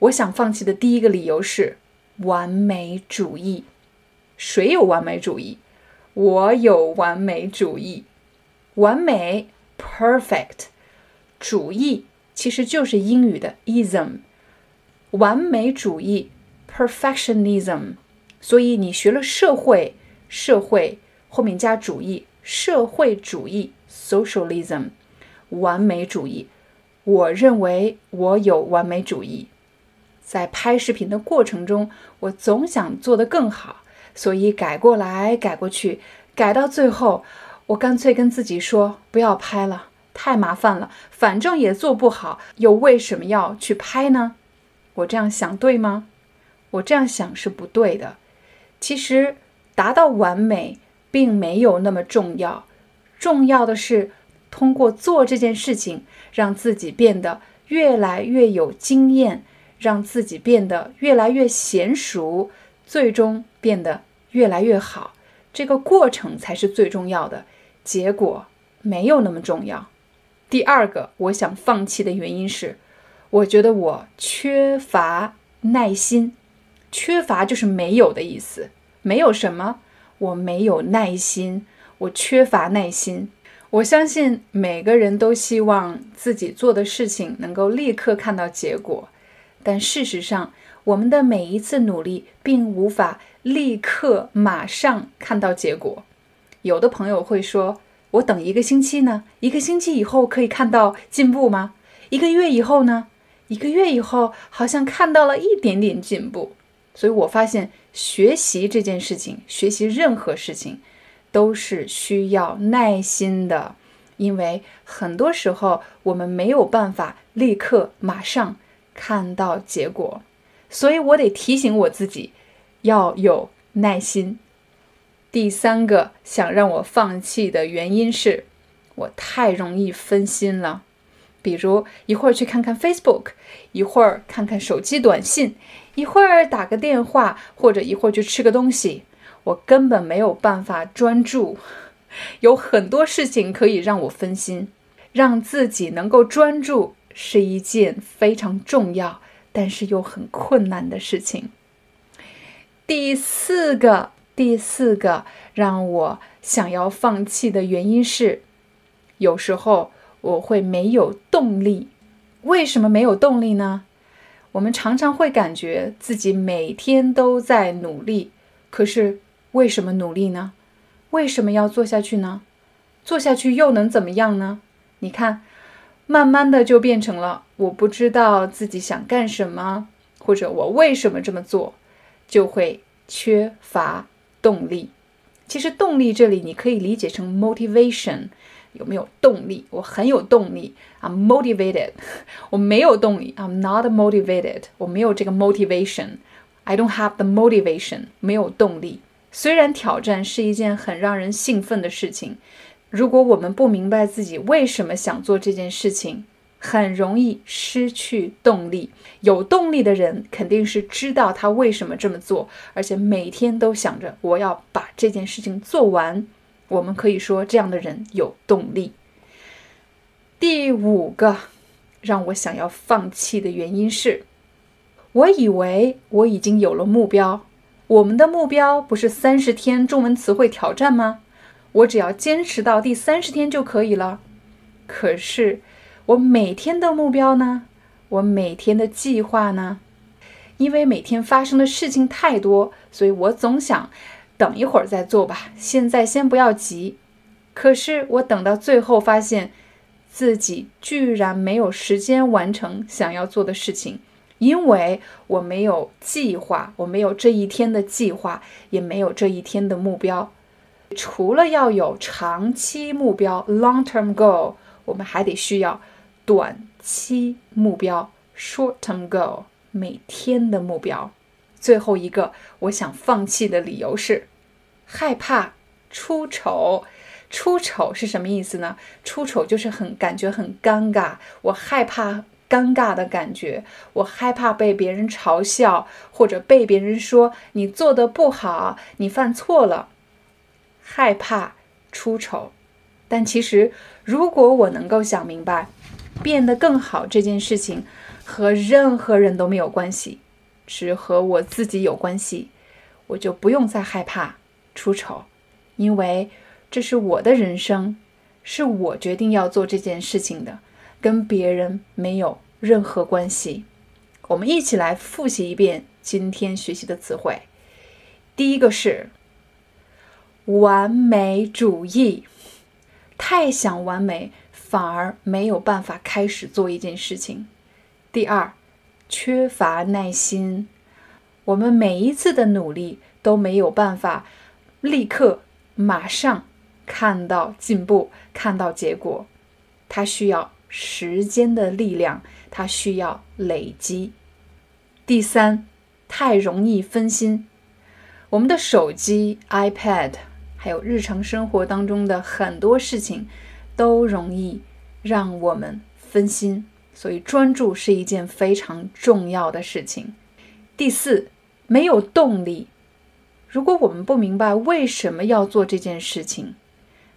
我想放弃的第一个理由是完美主义。谁有完美主义？我有完美主义。完美 （perfect），主义其实就是英语的 ism。完美主义 （perfectionism）。所以你学了社会，社会后面加主义，社会主义 （socialism）。完美主义，我认为我有完美主义。在拍视频的过程中，我总想做得更好，所以改过来改过去，改到最后，我干脆跟自己说不要拍了，太麻烦了，反正也做不好，又为什么要去拍呢？我这样想对吗？我这样想是不对的。其实达到完美并没有那么重要，重要的是通过做这件事情，让自己变得越来越有经验。让自己变得越来越娴熟，最终变得越来越好，这个过程才是最重要的，结果没有那么重要。第二个，我想放弃的原因是，我觉得我缺乏耐心。缺乏就是没有的意思，没有什么，我没有耐心，我缺乏耐心。我相信每个人都希望自己做的事情能够立刻看到结果。但事实上，我们的每一次努力并无法立刻马上看到结果。有的朋友会说：“我等一个星期呢？一个星期以后可以看到进步吗？一个月以后呢？一个月以后好像看到了一点点进步。”所以我发现，学习这件事情，学习任何事情，都是需要耐心的，因为很多时候我们没有办法立刻马上。看到结果，所以我得提醒我自己要有耐心。第三个想让我放弃的原因是，我太容易分心了。比如一会儿去看看 Facebook，一会儿看看手机短信，一会儿打个电话，或者一会儿去吃个东西，我根本没有办法专注。有很多事情可以让我分心，让自己能够专注。是一件非常重要，但是又很困难的事情。第四个，第四个让我想要放弃的原因是，有时候我会没有动力。为什么没有动力呢？我们常常会感觉自己每天都在努力，可是为什么努力呢？为什么要做下去呢？做下去又能怎么样呢？你看。慢慢的就变成了我不知道自己想干什么，或者我为什么这么做，就会缺乏动力。其实动力这里你可以理解成 motivation，有没有动力？我很有动力，I'm motivated。我没有动力，I'm not motivated。我没有这个 motivation，I don't have the motivation。没有动力。虽然挑战是一件很让人兴奋的事情。如果我们不明白自己为什么想做这件事情，很容易失去动力。有动力的人肯定是知道他为什么这么做，而且每天都想着我要把这件事情做完。我们可以说这样的人有动力。第五个让我想要放弃的原因是，我以为我已经有了目标。我们的目标不是三十天中文词汇挑战吗？我只要坚持到第三十天就可以了。可是，我每天的目标呢？我每天的计划呢？因为每天发生的事情太多，所以我总想等一会儿再做吧。现在先不要急。可是我等到最后，发现自己居然没有时间完成想要做的事情，因为我没有计划，我没有这一天的计划，也没有这一天的目标。除了要有长期目标 （long-term goal），我们还得需要短期目标 （short-term goal）。每天的目标。最后一个，我想放弃的理由是害怕出丑。出丑是什么意思呢？出丑就是很感觉很尴尬，我害怕尴尬的感觉，我害怕被别人嘲笑，或者被别人说你做的不好，你犯错了，害怕出丑。但其实，如果我能够想明白，变得更好这件事情和任何人都没有关系，只和我自己有关系，我就不用再害怕出丑，因为。这是我的人生，是我决定要做这件事情的，跟别人没有任何关系。我们一起来复习一遍今天学习的词汇。第一个是完美主义，太想完美，反而没有办法开始做一件事情。第二，缺乏耐心，我们每一次的努力都没有办法立刻马上。看到进步，看到结果，它需要时间的力量，它需要累积。第三，太容易分心，我们的手机、iPad，还有日常生活当中的很多事情，都容易让我们分心，所以专注是一件非常重要的事情。第四，没有动力，如果我们不明白为什么要做这件事情。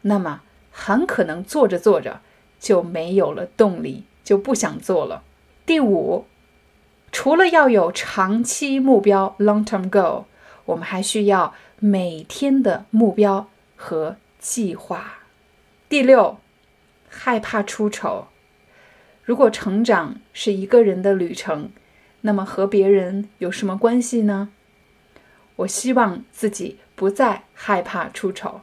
那么很可能做着做着就没有了动力，就不想做了。第五，除了要有长期目标 （long-term goal），我们还需要每天的目标和计划。第六，害怕出丑。如果成长是一个人的旅程，那么和别人有什么关系呢？我希望自己不再害怕出丑。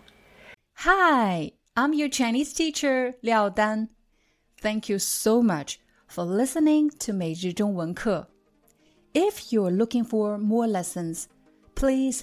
Hi, I'm your Chinese teacher, Liao Dan. Thank you so much for listening to 每日中文课. If you're looking for more lessons, please